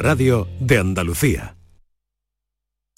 radio de Andalucía.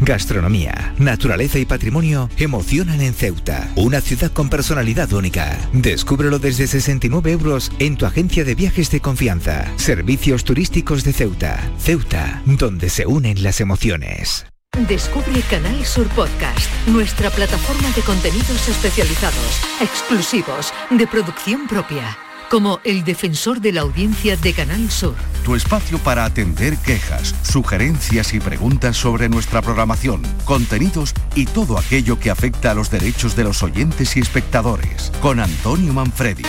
Gastronomía, naturaleza y patrimonio emocionan en Ceuta, una ciudad con personalidad única. Descúbrelo desde 69 euros en tu agencia de viajes de confianza. Servicios turísticos de Ceuta. Ceuta, donde se unen las emociones. Descubre Canal Sur Podcast, nuestra plataforma de contenidos especializados, exclusivos, de producción propia como el defensor de la audiencia de Canal Sur. Tu espacio para atender quejas, sugerencias y preguntas sobre nuestra programación, contenidos y todo aquello que afecta a los derechos de los oyentes y espectadores. Con Antonio Manfredi.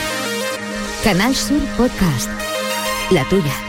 Canal Sur Podcast. La tuya.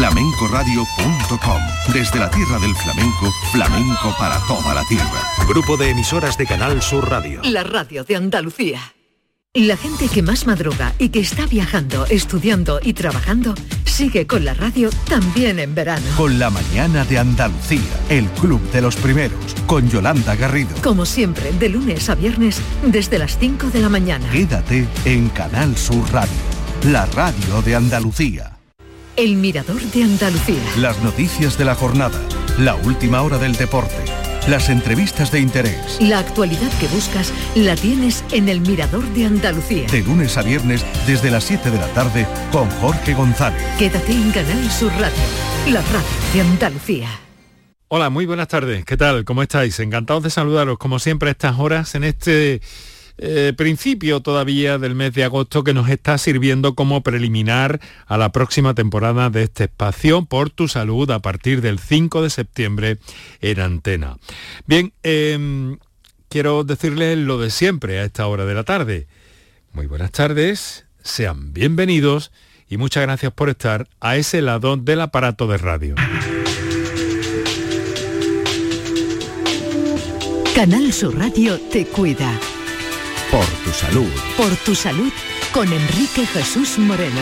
flamencoradio.com. Desde la tierra del flamenco, flamenco para toda la tierra. Grupo de emisoras de Canal Sur Radio. La radio de Andalucía. La gente que más madruga y que está viajando, estudiando y trabajando, sigue con la radio también en verano. Con la mañana de Andalucía, el club de los primeros, con Yolanda Garrido. Como siempre, de lunes a viernes, desde las 5 de la mañana. Quédate en Canal Sur Radio, la radio de Andalucía. El Mirador de Andalucía. Las noticias de la jornada, la última hora del deporte, las entrevistas de interés. La actualidad que buscas la tienes en El Mirador de Andalucía. De lunes a viernes desde las 7 de la tarde con Jorge González. Quédate en Canal Sur Radio, la radio de Andalucía. Hola, muy buenas tardes. ¿Qué tal? ¿Cómo estáis? Encantados de saludaros como siempre a estas horas en este eh, principio todavía del mes de agosto que nos está sirviendo como preliminar a la próxima temporada de este espacio por tu salud a partir del 5 de septiembre en antena. Bien, em, quiero decirles lo de siempre a esta hora de la tarde. Muy buenas tardes, sean bienvenidos y muchas gracias por estar a ese lado del aparato de radio. Canal Sur Radio te cuida. Por tu salud. Por tu salud con Enrique Jesús Moreno.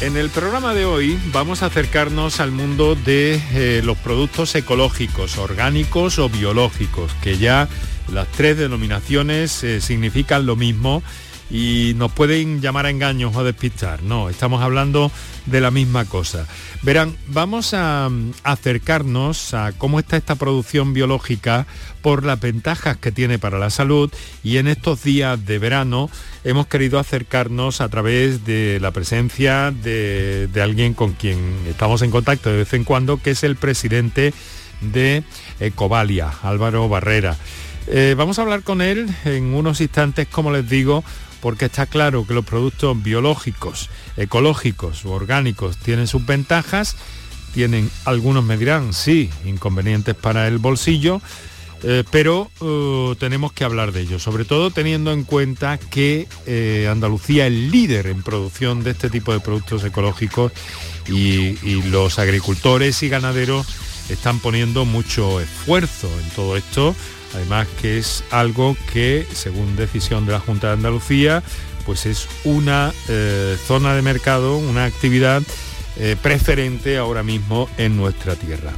En el programa de hoy vamos a acercarnos al mundo de eh, los productos ecológicos, orgánicos o biológicos, que ya las tres denominaciones eh, significan lo mismo y nos pueden llamar a engaños o despistar. No, estamos hablando de la misma cosa. Verán, vamos a acercarnos a cómo está esta producción biológica por las ventajas que tiene para la salud y en estos días de verano hemos querido acercarnos a través de la presencia de, alguien con quien estamos en contacto de vez en cuando, que es el presidente de Ecovalia, Álvaro Barrera. Eh, vamos a hablar con él en unos instantes, como les digo, porque está claro que los productos biológicos, ecológicos o orgánicos tienen sus ventajas, tienen, algunos me dirán, sí, inconvenientes para el bolsillo, eh, pero eh, tenemos que hablar de ello, sobre todo teniendo en cuenta que eh, Andalucía es líder en producción de este tipo de productos ecológicos y, y, los agricultores y ganaderos están poniendo mucho esfuerzo en todo esto, además que es algo que, según decisión de la Junta de Andalucía, pues es una zona de mercado, una actividad preferente ahora mismo en nuestra tierra.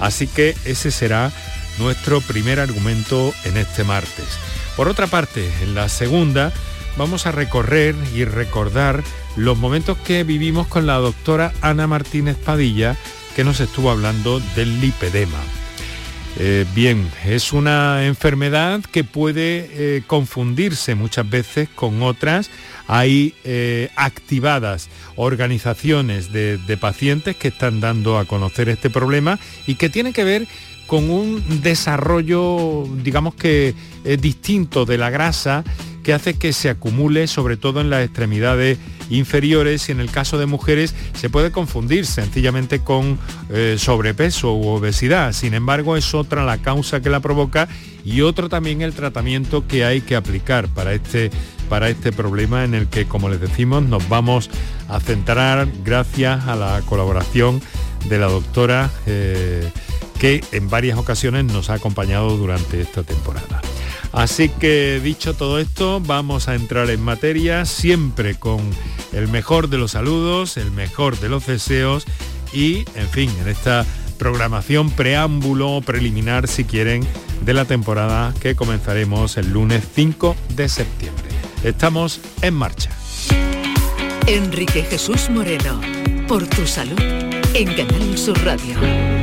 Así que ese será nuestro primer argumento en este martes. Por otra parte, en la segunda vamos a recorrer y recordar los momentos que vivimos con la doctora Ana Martínez Padilla, que nos estuvo hablando del lipedema. Eh, bien, es una enfermedad que puede eh, confundirse muchas veces con otras. Hay eh, activadas organizaciones de, pacientes que están dando a conocer este problema y que tiene que ver con un desarrollo, digamos que distinto de la grasa que hace que se acumule sobre todo en las extremidades inferiores y en el caso de mujeres se puede confundir sencillamente con eh, sobrepeso u obesidad. Sin embargo, es otra la causa que la provoca y otro también el tratamiento que hay que aplicar para este, para este problema en el que, como les decimos, nos vamos a centrar gracias a la colaboración de la doctora eh, que en varias ocasiones nos ha acompañado durante esta temporada. Así que dicho todo esto, vamos a entrar en materia siempre con el mejor de los saludos, el mejor de los deseos y, en fin, en esta programación preámbulo preliminar, si quieren, de la temporada que comenzaremos el lunes 5 de septiembre. Estamos en marcha. Enrique Jesús Moreno, por tu salud, en Canal Sur Radio.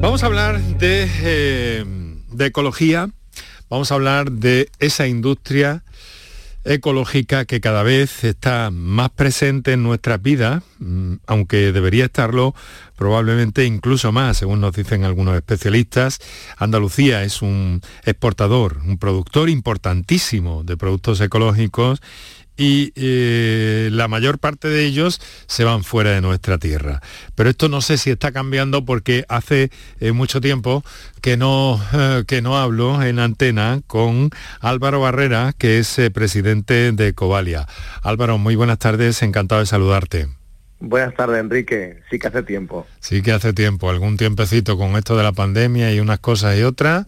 Vamos a hablar de, eh, de, ecología, vamos a hablar de esa industria ecológica que cada vez está más presente en nuestras vidas, mm, aunque debería estarlo probablemente incluso más, según nos dicen algunos especialistas. Andalucía es un exportador, un productor importantísimo de productos ecológicos y eh, la mayor parte de ellos se van fuera de nuestra tierra. Pero esto no sé si está cambiando porque hace eh, mucho tiempo que no, eh, que no hablo en antena con Álvaro Barrera, que es presidente de Covalia. Álvaro, muy buenas tardes, encantado de saludarte. Buenas tardes, Enrique. Sí que hace tiempo. Sí que hace tiempo, algún tiempecito con esto de la pandemia y unas cosas y otras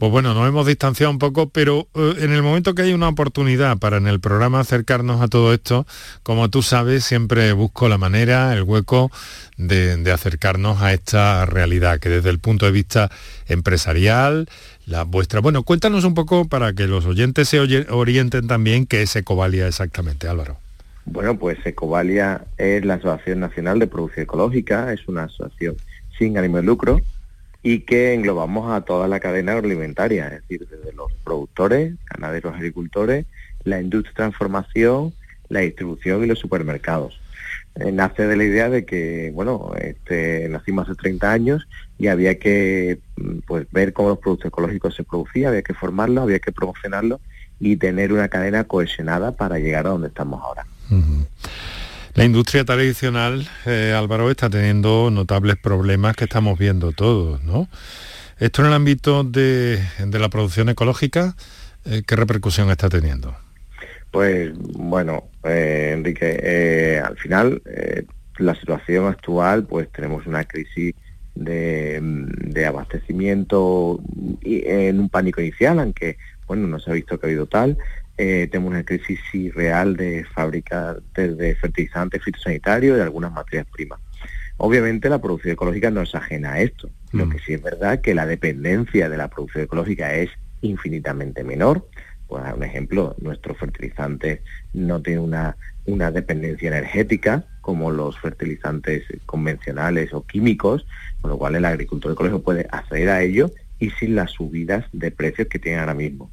pues bueno, nos hemos distanciado un poco, pero eh, en el momento que hay una oportunidad para en el programa acercarnos a todo esto, como tú sabes, siempre busco la manera, el hueco de, acercarnos a esta realidad, que desde el punto de vista empresarial, la vuestra... Bueno, cuéntanos un poco para que los oyentes se orienten también qué es Ecovalia exactamente, Álvaro. Bueno, pues Ecovalia es la Asociación Nacional de Producción Ecológica, es una asociación sin ánimo de lucro y que englobamos a toda la cadena agroalimentaria, es decir, desde los productores, ganaderos, agricultores, la industria de transformación, la distribución y los supermercados. Eh, nace de la idea de que, bueno, este, nacimos hace 30 años y había que mm, pues, ver cómo los productos ecológicos se producían, había que formarlos, había que promocionarlos y tener una cadena cohesionada para llegar a donde estamos ahora. La industria tradicional, eh, Álvaro, está teniendo notables problemas que estamos viendo todos, ¿no? Esto en el ámbito de, la producción ecológica, eh, ¿qué repercusión está teniendo? Pues bueno, eh, Enrique, al final la situación actual, pues tenemos una crisis de, de abastecimiento en un pánico inicial, aunque bueno, no se ha visto que ha habido tal, eh, tenemos una crisis real de fábricas de fertilizantes fitosanitarios y de algunas materias primas. Obviamente la producción ecológica no es ajena a esto. Lo mm. que sí es verdad que la dependencia de la producción ecológica es infinitamente menor. Pues un ejemplo, nuestros fertilizantes no tienen una, una dependencia energética como los fertilizantes convencionales o químicos, con lo cual el agricultor ecológico puede acceder a ello y sin las subidas de precios que tienen ahora mismo.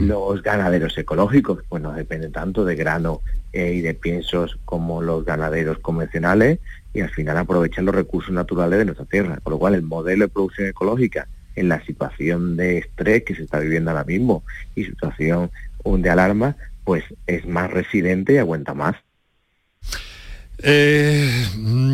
Los ganaderos ecológicos, pues no dependen tanto de grano eh, y de piensos como los ganaderos convencionales y al final aprovechan los recursos naturales de nuestra tierra. Por lo cual el modelo de producción ecológica en la situación de estrés que se está viviendo ahora mismo y situación de alarma, pues es más residente y aguanta más. Eh,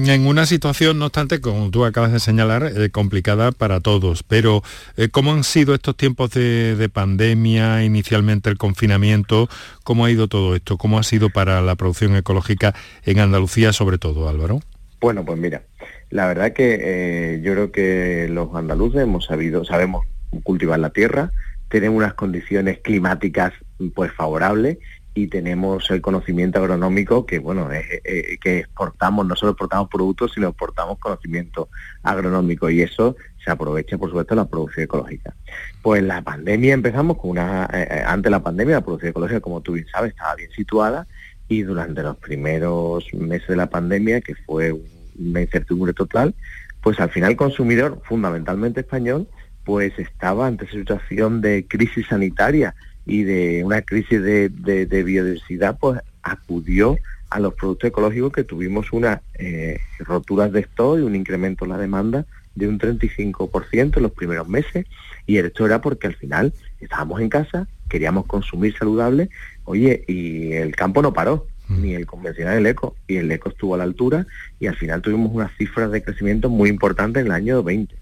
en una situación, no obstante, como tú acabas de señalar, eh, complicada para todos, pero eh, ¿cómo han sido estos tiempos de, pandemia, inicialmente el confinamiento? ¿Cómo ha ido todo esto? ¿Cómo ha sido para la producción ecológica en Andalucía sobre todo, Álvaro? Bueno, pues mira, la verdad que yo creo que los andaluces hemos sabido, sabemos cultivar la tierra, tenemos unas condiciones climáticas pues favorables y tenemos el conocimiento agronómico que bueno que exportamos no solo exportamos productos sino exportamos conocimiento agronómico y eso se aprovecha por supuesto la producción ecológica. Pues la pandemia empezamos con una eh, eh, antes de la pandemia la producción ecológica como tú bien sabes estaba bien situada y durante los primeros meses de la pandemia que fue una incertidumbre total pues al final el consumidor, fundamentalmente español, pues estaba ante situación de crisis sanitaria y de una crisis de, biodiversidad, pues acudió a los productos ecológicos que tuvimos una eh, roturas de stock y un incremento en la demanda de un 35% en los primeros meses y esto era porque al final estábamos en casa, queríamos consumir saludable, oye, y el campo no paró, mm. ni el convencional el eco, y el eco estuvo a la altura y al final tuvimos unas cifras de crecimiento muy importantes en el año 20.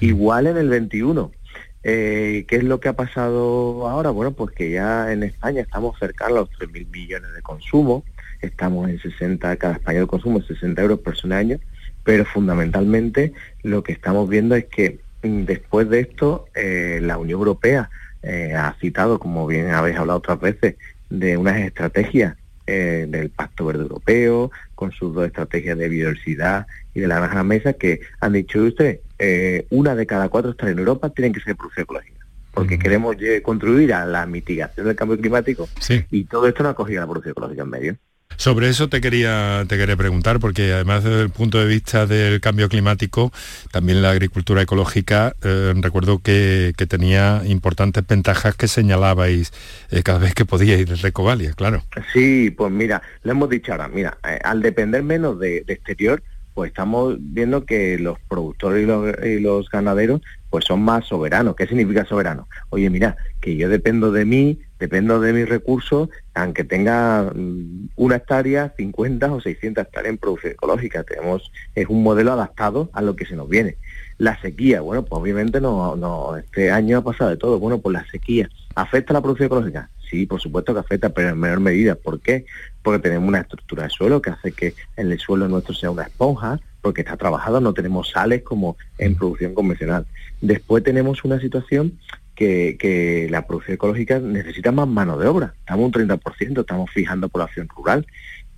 Igual en el 21. Eh, ¿Qué es lo que ha pasado ahora? Bueno, pues que ya en España estamos cercanos a los 3.000 millones de consumo, estamos en 60, cada español consumo 60 euros por año, pero fundamentalmente lo que estamos viendo es que mm, después de esto eh, la Unión Europea eh, ha citado, como bien habéis hablado otras veces, de unas estrategias eh, del Pacto Verde Europeo, con sus dos estrategias de biodiversidad y de la granja mesa, que han dicho usted, una de cada cuatro hectáreas en Europa tienen que ser producción ecológica porque queremos contribuir a la mitigación del cambio climático y todo esto no ha cogido la producción ecológica en medio. Sobre eso te quería, te quería preguntar, porque además desde el punto de vista del cambio climático, también la agricultura ecológica, eh, recuerdo que, tenía importantes ventajas que señalabais eh, cada vez que podíais desde Covalia, claro. Sí, pues mira, le hemos dicho ahora, mira, eh, al depender menos de, exterior, pues estamos viendo que los productores y los, ganaderos pues son más soberanos. ¿Qué significa soberano? Oye, mira, que yo dependo de mí, dependo de mis recursos, aunque tenga mm, una hectárea, 50 o 600 hectáreas en producción ecológica. Tenemos, es un modelo adaptado a lo que se nos viene. La sequía, bueno, pues obviamente no, no, este año ha pasado de todo. Bueno, pues la sequía, ¿afecta a la producción ecológica? Sí, por supuesto que afecta, pero en menor medida. ¿Por qué? Porque tenemos una estructura de suelo que hace que en el suelo nuestro sea una esponja, porque está trabajado, no tenemos sales como en producción convencional. Después tenemos una situación que, la producción ecológica necesita más mano de obra. Estamos un 30%, estamos fijando población rural.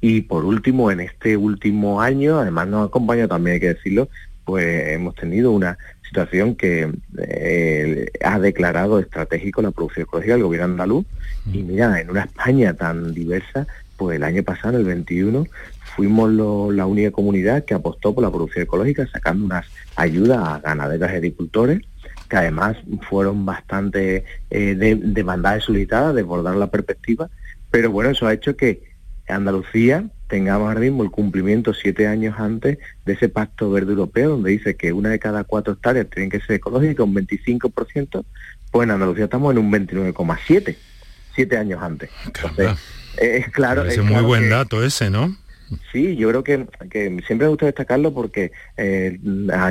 Y por último, en este último año, además nos acompaña también, hay que decirlo, pues hemos tenido una situación que eh, ha declarado estratégico la producción ecológica del gobierno andaluz. Y mira, en una España tan diversa, pues el año pasado, en el 21, fuimos la única comunidad que apostó por la producción ecológica, sacando unas ayudas a ganaderos y agricultores que además fueron bastante eh, demandadas y solicitadas, desbordar la perspectiva, pero bueno, eso ha hecho que Andalucía tengamos ahora mismo el cumplimiento siete años antes de ese pacto verde europeo, donde dice que una de cada cuatro hectáreas tienen que ser ecológicas, un 25%, pues en Andalucía estamos en un 29,7, siete años antes. es claro. Es, muy buen dato ese, ¿no? Sí, yo creo que, siempre me gusta destacarlo porque eh,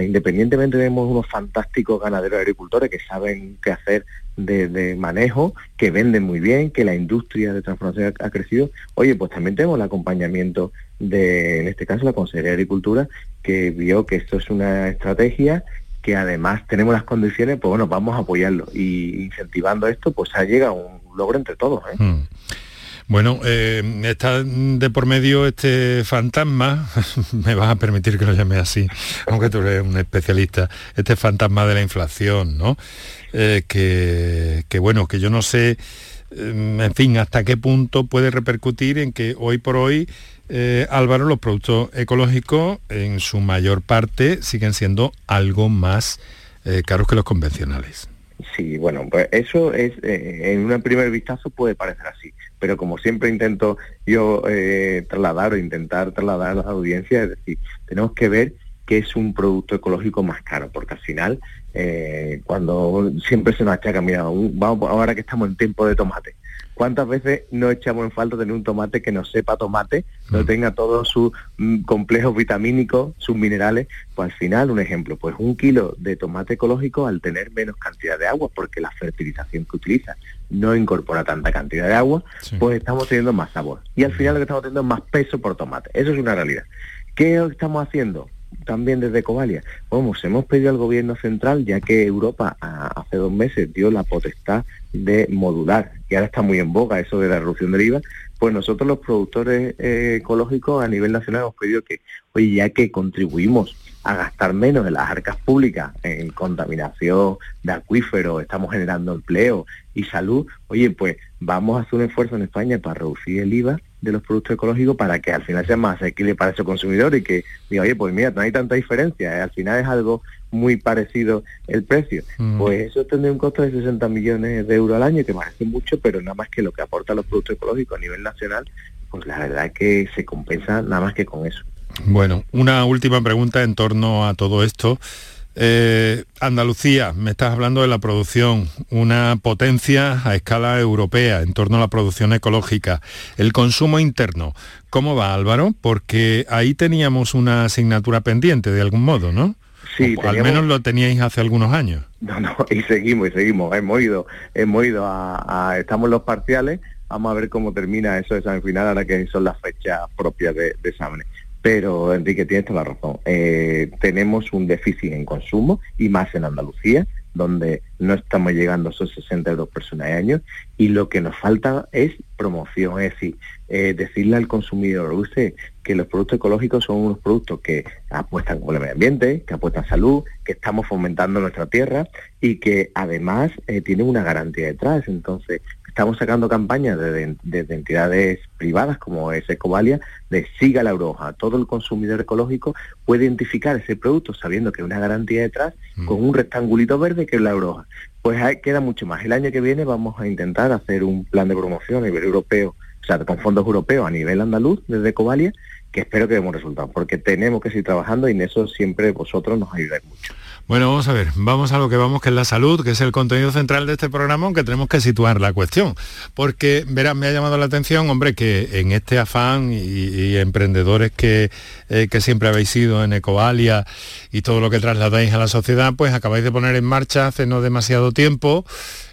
independientemente tenemos unos fantásticos ganaderos agricultores que saben qué hacer de, manejo, que venden muy bien, que la industria de transformación ha, crecido. Oye, pues también tenemos el acompañamiento de, en este caso, la Consejería de Agricultura, que vio que esto es una estrategia que además tenemos las condiciones, pues bueno, vamos a apoyarlo. Y incentivando esto, pues ha llegado un logro entre todos. ¿eh? Hmm. Bueno, eh, está de por medio este fantasma, me vas a permitir que lo llame así, aunque tú eres un especialista, este fantasma de la inflación, ¿no? Eh, que, bueno, que yo no sé, eh, en fin, hasta qué punto puede repercutir en que hoy por hoy, Álvaro, los productos ecológicos en su mayor parte siguen siendo algo más caros que los convencionales. Sí, bueno, pues eso es, en un primer vistazo puede parecer así pero como siempre intento yo eh, trasladar o intentar trasladar a la audiencia, es decir, tenemos que ver qué es un producto ecológico más caro, porque al final, eh, cuando siempre se nos achaca, mira, vamos, ahora que estamos en tiempo de tomate, ¿Cuántas veces no echamos en falta tener un tomate que no sepa tomate, no mm. tenga todos sus mm, complejos vitamínicos, sus minerales? Pues al final, un ejemplo, pues un kilo de tomate ecológico al tener menos cantidad de agua, porque la fertilización que utiliza no incorpora tanta cantidad de agua, pues estamos teniendo más sabor. Y al final lo que estamos teniendo es más peso por tomate. Eso es una realidad. ¿Qué estamos haciendo? También desde Covalia. Vamos, hemos pedido al gobierno central, ya que Europa hace dos meses dio la potestad de modular, y ahora está muy en boga eso de la reducción del IVA, pues nosotros los productores eh, ecológicos a nivel nacional hemos pedido que, oye, ya que contribuimos a gastar menos en las arcas públicas, en contaminación de acuíferos, estamos generando empleo y salud, oye, pues vamos a hacer un esfuerzo en España para reducir el IVA de los productos ecológicos para que al final sea más asequible para ese consumidor y que diga, oye, pues mira, no hay tanta diferencia, ¿eh? al final es algo muy parecido el precio. Mm. Pues eso tendría un costo de 60 millones de euros al año, que parece mucho, pero nada más que lo que aportan los productos ecológicos a nivel nacional, pues la verdad es que se compensa nada más que con eso. Bueno, una última pregunta en torno a todo esto. Eh, Andalucía, me estás hablando de la producción, una potencia a escala europea en torno a la producción ecológica. El consumo interno, ¿cómo va Álvaro? Porque ahí teníamos una asignatura pendiente de algún modo, ¿no? Sí, al menos lo teníais hace algunos años. No, no, y seguimos, y seguimos. Hemos ido, hemos ido a, estamos los parciales, vamos a ver cómo termina eso de examen final, ahora que son las fechas propias de, de exámenes. Pero Enrique, tienes toda la razón. Eh, tenemos un déficit en consumo y más en Andalucía, donde no estamos llegando a esos 60 euros personas año y lo que nos falta es promoción, es decir, eh, decirle al consumidor, usted, que los productos ecológicos son unos productos que apuestan con el medio ambiente, que apuestan salud, que estamos fomentando nuestra tierra y que además eh, tienen una garantía detrás. Entonces, estamos sacando campañas desde, entidades privadas como es Ecovalia de siga la broja. Todo el consumidor ecológico puede identificar ese producto sabiendo que hay una garantía detrás mm. con un rectangulito verde que es la broja. Pues queda mucho más. El año que viene vamos a intentar hacer un plan de promoción a nivel europeo, o sea, con fondos europeos a nivel andaluz desde Ecovalia, que espero que demos resultados, porque tenemos que seguir trabajando y en eso siempre vosotros nos ayudáis mucho. Bueno, vamos a ver, vamos a lo que vamos, que es la salud, que es el contenido central de este programa, aunque tenemos que situar la cuestión. Porque, verás, me ha llamado la atención, hombre, que en este afán y, emprendedores que, eh, que, siempre habéis sido en Ecovalia y todo lo que trasladáis a la sociedad, pues acabáis de poner en marcha hace no demasiado tiempo,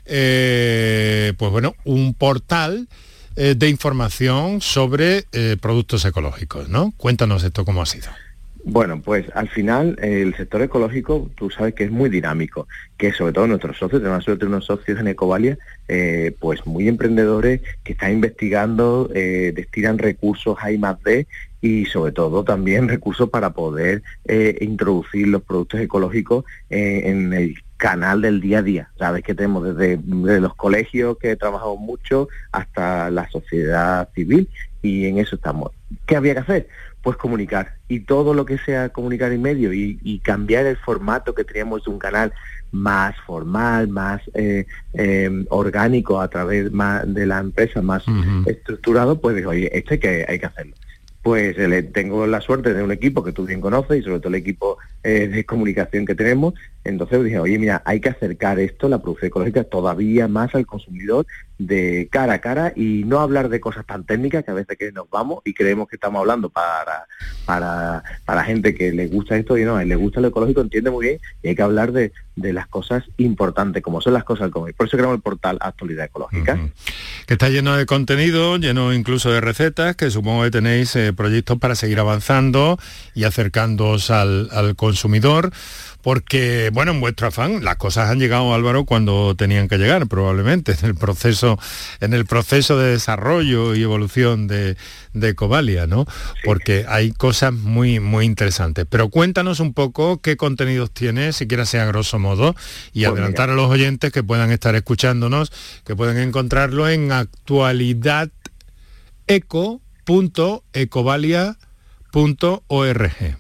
eh, pues bueno, un portal eh, de información sobre productos ecológicos, ¿no? Cuéntanos esto cómo ha sido. Bueno, pues al final el sector ecológico, tú sabes que es muy dinámico, que sobre todo nuestros socios, tenemos suerte unos socios en Ecovalia, eh, pues muy emprendedores que están investigando, eh, destinan recursos a I+D y sobre todo también recursos para poder eh, introducir los productos ecológicos en el canal del día a día. Sabes que tenemos desde, desde, los colegios que trabajamos mucho hasta la sociedad civil y en eso estamos. ¿Qué había que hacer? pues comunicar. Y todo lo que sea comunicar en medio y, cambiar el formato que teníamos de un canal más formal, más eh, em, orgánico a través más de la empresa, más estructurado, pues digo, oye, esto hay que, hay que hacerlo pues eh, tengo la suerte de un equipo que tú bien conoces y sobre todo el equipo eh, de comunicación que tenemos. Entonces dije, oye, mira, hay que acercar esto, la producción ecológica, todavía más al consumidor de cara a cara y no hablar de cosas tan técnicas que a veces que nos vamos y creemos que estamos hablando para, para, para gente que le gusta esto y no, le gusta lo ecológico, entiende muy bien y hay que hablar de, de las cosas importantes, como son las cosas como Por eso creamos el portal Actualidad Ecológica. Que está lleno de contenido, lleno incluso de recetas, que supongo que tenéis eh, proyectos para seguir avanzando y acercándoos al, al consumidor porque, bueno, en vuestro afán, las cosas han llegado, Álvaro, cuando tenían que llegar, probablemente, en el proceso, en el proceso de desarrollo y evolución de, de Covalia, ¿no? Porque hay cosas muy, muy interesantes. Pero cuéntanos un poco qué contenidos tiene, siquiera sea grosso modo, y pues adelantar a los oyentes que puedan estar escuchándonos, que pueden encontrarlo en actualidad.eco.ecovalia.org.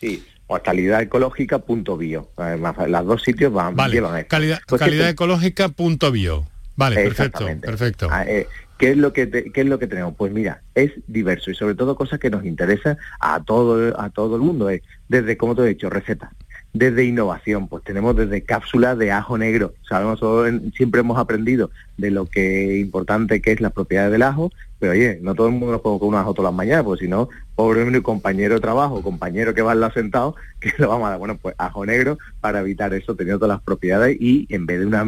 Sí, o calidadecológica.bio. Además, las dos sitios van, vale. llevan Calidad, pues calidadecológica.bio. Vale, perfecto, perfecto. Ah, eh, ¿Qué es, lo que ¿Qué es lo que tenemos? Pues mira, es diverso y sobre todo cosas que nos interesan a todo, a todo el mundo. Eh, desde, como te he dicho, recetas. Desde innovación, pues tenemos desde cápsulas de ajo negro. Sabemos, siempre hemos aprendido de lo que importante que es la propiedad del ajo, pero oye, no todo el mundo nos puede comer un ajo todas las mañanas, porque si no, pobre mi compañero de trabajo, compañero que va al lado sentado, que lo vamos a dar, bueno, pues ajo negro para evitar eso, teniendo todas las propiedades y en vez de una,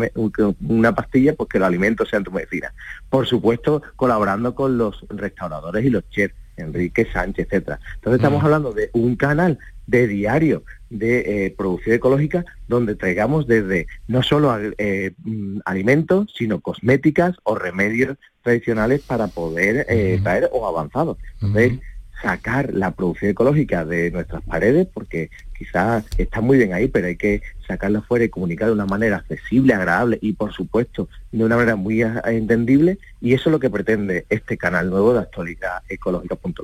una pastilla, pues que los alimentos sean tu medicina. Por supuesto, colaborando con los restauradores y los chefs, Enrique Sánchez, etcétera. Entonces estamos hablando de un canal de diario de eh, producción ecológica donde traigamos desde no solo eh, mm, alimentos, sino cosméticas o remedios tradicionales para poder eh, traer o avanzados. Entonces, sacar la producción ecológica de nuestras paredes, porque quizás está muy bien ahí, pero hay que sacarla fuera y comunicar de una manera accesible, agradable y por supuesto de una manera muy entendible y eso es lo que pretende este canal nuevo de actualidad ecológica.com.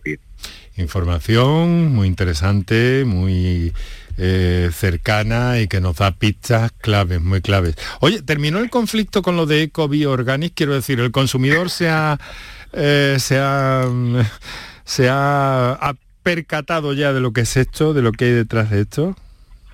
Información muy interesante, muy eh, cercana y que nos da pistas claves, muy claves. Oye, ¿terminó el conflicto con lo de Eco Bioorganic? Quiero decir, ¿el consumidor se ha, eh, se ha, percatado ya de lo que es esto, de lo que hay detrás de esto?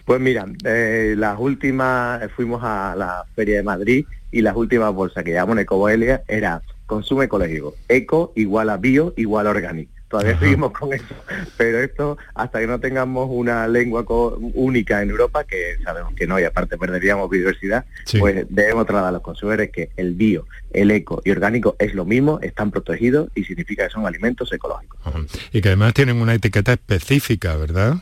Pues mira, eh, las últimas, fuimos a la Feria de Madrid y las últimas bolsas que llamamos Ecoboelia era consumo ecológico, eco igual a bio igual a orgánico todavía seguimos con eso, pero esto hasta que no tengamos una lengua única en Europa, que sabemos que no, y aparte perderíamos biodiversidad, pues debemos trasladar a los consumidores que el bio, el eco y orgánico es lo mismo, están protegidos y significa que son alimentos ecológicos. Y que además tienen una etiqueta específica, ¿verdad?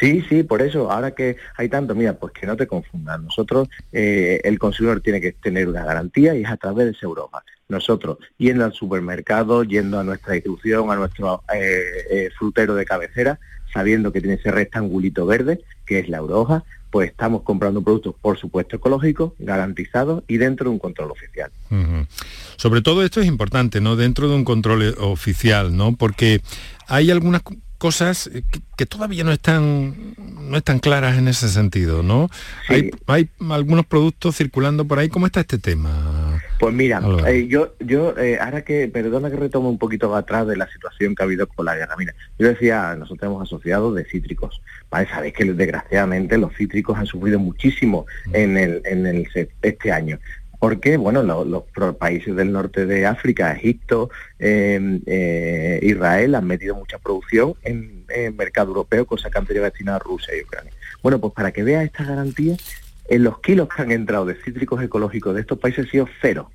Sí, sí, por eso, ahora que hay tanto, mira, pues que no te confundan. Nosotros, eh, el consumidor tiene que tener una garantía y es a través de esa Europa nosotros yendo al supermercado, yendo a nuestra distribución, a nuestro eh, eh, frutero de cabecera, sabiendo que tiene ese rectangulito verde, que es la euroja, pues estamos comprando productos, por supuesto, ecológicos, garantizados y dentro de un control oficial. Sobre todo esto es importante, ¿no? Dentro de un control eh, oficial, ¿no? Porque hay algunas cosas que, todavía no están no están claras en ese sentido, ¿no? Hay, hay algunos productos circulando por ahí. ¿Cómo está este tema? Pues mira, eh, yo, yo eh, ahora que, perdona que retomo un poquito atrás de la situación que ha habido con la guerra. Mira, yo decía, nosotros tenemos asociados de cítricos. ¿vale? Sabéis que desgraciadamente los cítricos han sufrido muchísimo mm. en, el, en el, este año porque bueno, los, países del norte de África, Egipto, em, eh, Israel han metido mucha producción en, el mercado europeo, cosa que han tenido destinada a Rusia y Ucrania. Bueno, pues para que vea esta garantía, en los kilos que han entrado de cítricos ecológicos de estos países ha sido cero.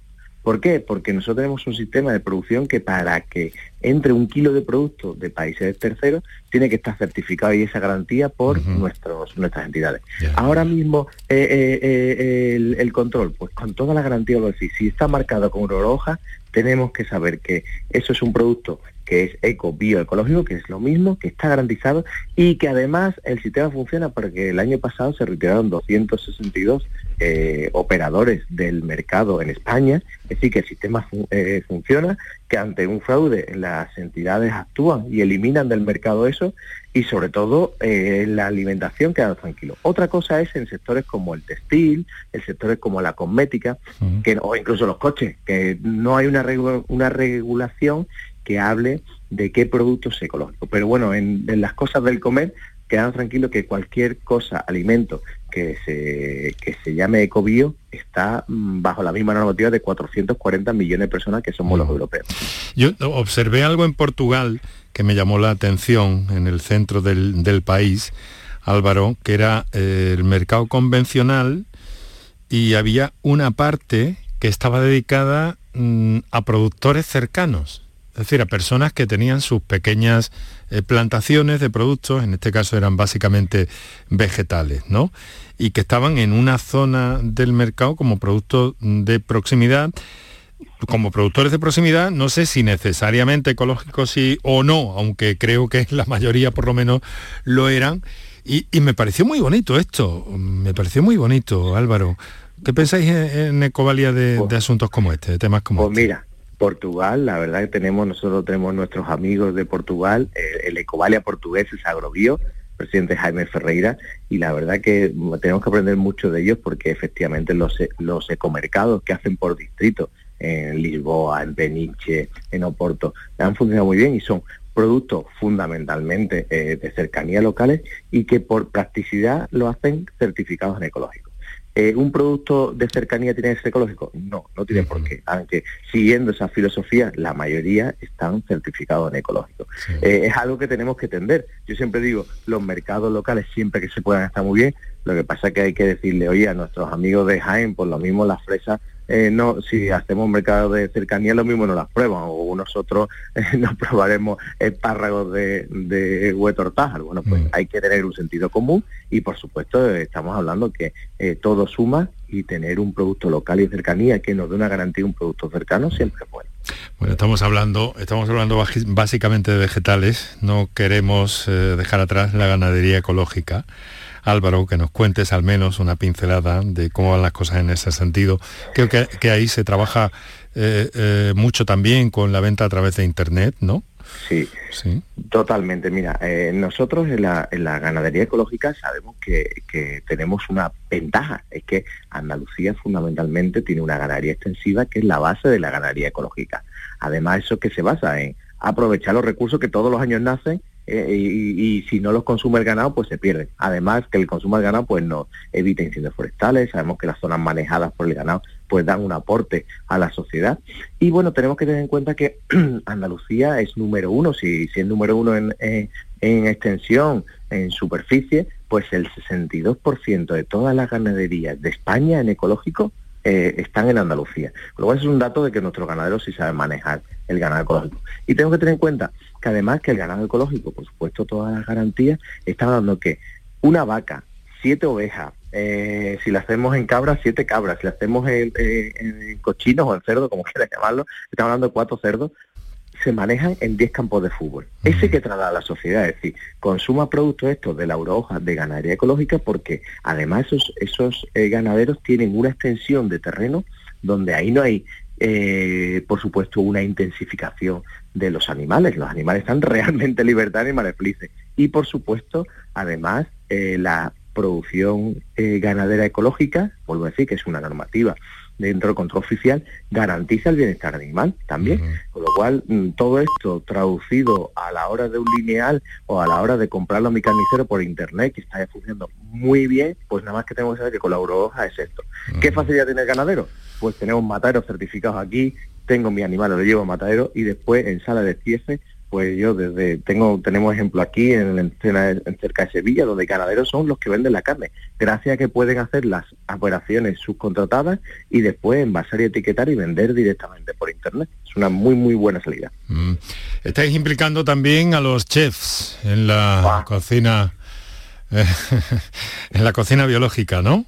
¿Por qué? Porque nosotros tenemos un sistema de producción que para que entre un kilo de producto de países terceros tiene que estar certificado y esa garantía por nuestros, nuestras entidades. Ahora mismo eh, eh, eh, el, control, pues con toda la garantía lo decís, si está marcado con una roja, tenemos que saber que eso es un producto que es eco bioecológico, que es lo mismo, que está garantizado y que además el sistema funciona porque el año pasado se retiraron 262 eh, operadores del mercado en España, es decir, que el sistema eh, funciona, que ante un fraude las entidades actúan y eliminan del mercado eso y sobre todo eh, la alimentación queda tranquilo. Otra cosa es en sectores como el textil, en sectores como la cosmética, que, o incluso los coches, que no hay una, una regulación que hable de qué productos ecológicos. Pero bueno, en, las cosas del comer, quedan tranquilos que cualquier cosa, alimento que se, que se llame ecobio está mm, bajo la misma normativa de 440 millones de personas que somos los europeos. Yo observé algo en Portugal que me llamó la atención en el centro del, país, Álvaro, que era eh, el mercado convencional y había una parte que estaba dedicada mm, a productores cercanos es decir, a personas que tenían sus pequeñas eh, plantaciones de productos, en este caso eran básicamente vegetales, ¿no? Y que estaban en una zona del mercado como productos de proximidad, como productores de proximidad, no sé si necesariamente ecológicos sí o no, aunque creo que la mayoría por lo menos lo eran. Y, me pareció muy bonito esto, me pareció muy bonito, Álvaro. ¿Qué pensáis en, Ecovalia de, pues asuntos como este, de temas como pues este? Mira, Portugal, la verdad que tenemos, nosotros tenemos nuestros amigos de Portugal, el Ecovalia portugués es Agrobio, presidente Jaime Ferreira, y la verdad que tenemos que aprender mucho de ellos porque efectivamente los, los ecomercados que hacen por distrito, en Lisboa, en Peniche, en Oporto, han funcionado muy bien y son productos fundamentalmente eh, de cercanía locales y que por practicidad lo hacen certificados en ecológico. Eh, ¿Un producto de cercanía tiene que ser ecológico? No, no tiene por qué. Aunque siguiendo esa filosofía, la mayoría están certificados en ecológico. Eh, es algo que tenemos que tender. Yo siempre digo, los mercados locales siempre que se puedan estar muy bien. Lo que pasa es que hay que decirle, oye, a nuestros amigos de Jaén, por lo mismo las fresas eh, no, si hacemos mercado de cercanía, lo mismo no las prueban, o nosotros eh, nos probaremos espárragos de, de huetortajar. Bueno, pues mm. hay que tener un sentido común y por supuesto estamos hablando que eh, todo suma y tener un producto local y cercanía que nos dé una garantía un producto cercano siempre es bueno. Bueno, estamos hablando, estamos hablando básicamente de vegetales. No queremos eh, dejar atrás la ganadería ecológica. Álvaro, que nos cuentes al menos una pincelada de cómo van las cosas en ese sentido. Creo que, ahí se trabaja eh, eh, mucho también con la venta a través de Internet, ¿no? Sí, sí. totalmente. Mira, eh, nosotros en la, ganadería ecológica sabemos que, tenemos una ventaja, es que Andalucía fundamentalmente tiene una ganadería extensiva que es la base de la ganadería ecológica. Además, eso que se basa en aprovechar los recursos que todos los años nacen eh, y, si no los consume el ganado, pues se pierden. Además, que el consumo del ganado pues no evita incendios forestales, sabemos que las zonas manejadas por el ganado pues dan un aporte a la sociedad. Y bueno, tenemos que tener en cuenta que Andalucía es número uno, si, si es número uno en, en extensión, en superficie, pues el 62% de todas las ganaderías de España en ecológico eh, están en Andalucía. Con lo cual es un dato de que nuestros ganaderos sí saben manejar el ganado ecológico. Y tengo que tener en cuenta que además que el ganado ecológico, por supuesto, todas las garantías, están dando que una vaca, siete ovejas, eh, si la hacemos en cabras, siete cabras, si la hacemos en, en, cochinos o en cerdo, como quieras llamarlo, estamos hablando de cuatro cerdos, se manejan en 10 campos de fútbol. Ese que traslada a la sociedad, es decir, consuma productos estos de la de ganadería ecológica porque además esos, esos eh, ganaderos tienen una extensión de terreno donde ahí no hay, eh, por supuesto, una intensificación de los animales. Los animales están realmente en libertad felices. Y por supuesto, además, eh, la producción ganadera ecológica, vuelvo a decir que es una normativa dentro del control oficial garantiza el bienestar animal también. Con lo cual, mm, todo esto traducido a la hora de un lineal o a la hora de comprarlo a mi carnicero por internet, que está funcionando muy bien, pues nada más que tengo que saber que con la eurohoja es esto. ¿Qué facilidad tiene el ganadero? Pues tenemos mataderos certificados aquí, tengo mi animal, lo llevo a matadero y después en sala de ciefe pues yo desde tengo tenemos ejemplo aquí en, en, cerca de Sevilla donde ganaderos son los que venden la carne gracias a que pueden hacer las operaciones subcontratadas y después envasar y etiquetar y vender directamente por internet. Es una muy muy buena salida. Mm. estáis implicando también a los chefs en la cocina en la cocina biológica no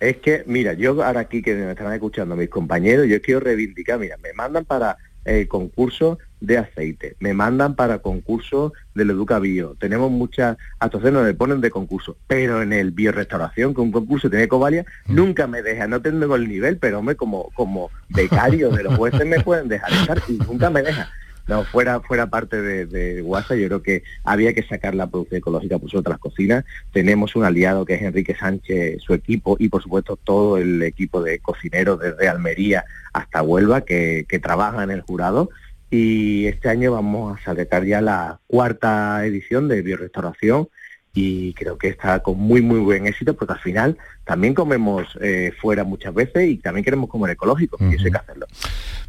es que mira yo ahora aquí que me están escuchando mis compañeros yo quiero reivindicar mira me mandan para el concurso de aceite, me mandan para concurso del Educa Bio, tenemos muchas actuaciones donde ponen de concurso, pero en el biorestauración, que un concurso tiene cobalia, mm. nunca me deja, no tengo el nivel, pero me como, como becario de los jueces me pueden dejar estar y nunca me deja. No, fuera, fuera parte de, de WhatsApp, yo creo que había que sacar la producción ecológica por otras cocinas. Tenemos un aliado que es Enrique Sánchez, su equipo, y por supuesto todo el equipo de cocineros desde Almería hasta Huelva que, que trabaja en el jurado. Y este año vamos a sacar ya la cuarta edición de biorestauración y creo que está con muy muy buen éxito porque al final también comemos eh, fuera muchas veces y también queremos comer ecológico y eso hay que hacerlo.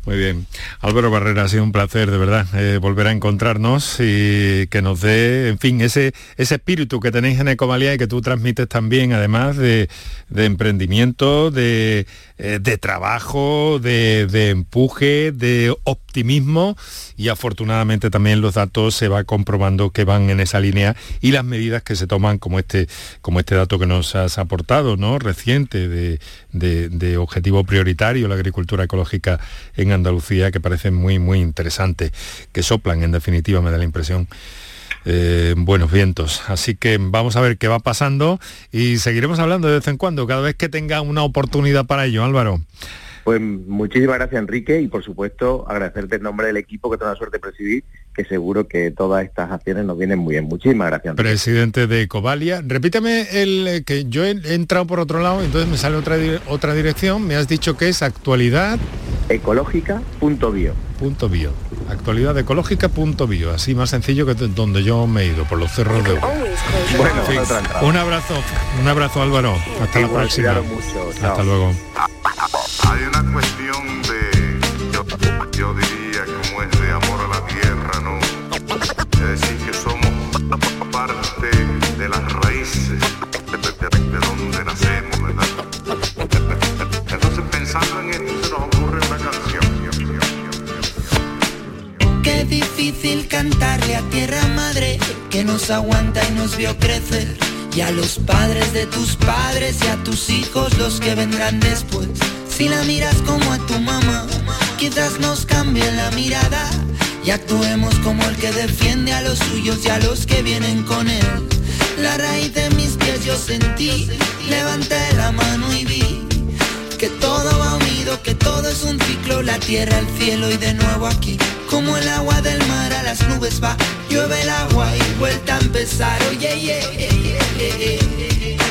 Muy bien. Álvaro Barrera, ha sido un placer de verdad eh, volver a encontrarnos y que nos dé, en fin, ese, ese espíritu que tenéis en Ecovalía y que tú transmites también, además de, emprendimiento, de, eh, de trabajo, de, de, empuje, de optimismo y afortunadamente también los datos se va comprobando que van en esa línea y las medidas que se toman como este, como este dato que nos has aportado, ¿no? Reciente de, de objetivo prioritario, la agricultura ecológica en Andalucía que parecen muy, muy interesantes, que soplan en definitiva, me da la impresión. Eh, buenos vientos. Así que vamos a ver qué va pasando y seguiremos hablando de vez en cuando, cada vez que tenga una oportunidad para ello, Álvaro. Pues muchísimas gracias Enrique y por supuesto agradecerte en nombre del equipo que tengo la suerte de presidir, que seguro que todas estas acciones nos vienen muy bien. Muchísimas gracias. Presidente de Covalia, repítame el eh, que yo he entrado por otro lado, entonces me sale otra, otra dirección, me has dicho que es actualidad ecológica.bio. Punto bio. Actualidad ecológica.bio, así más sencillo que donde yo me he ido, por los cerros de Bueno, un abrazo, un abrazo Álvaro. Hasta la próxima. Hasta luego. Hay una cuestión de, yo, diría, Es decir, que somos parte de las raíces de, donde nacemos, ¿verdad? Entonces, pensando en esto, se nos ocurre una canción. Qué difícil cantarle a tierra madre que nos aguanta y nos vio crecer. Y a los padres de tus padres y a tus hijos los que vendrán después. Si la miras como a tu mamá quizás nos cambie la mirada y actuemos como el que defiende a los suyos y a los que vienen con él. La raíz de mis pies yo sentí, levanté la mano y vi que todo va unido, que todo es un ciclo, la tierra, el cielo y de nuevo aquí. Como el agua del mar a las nubes va, llueve el agua y vuelta a empezar. Oye, yeah, se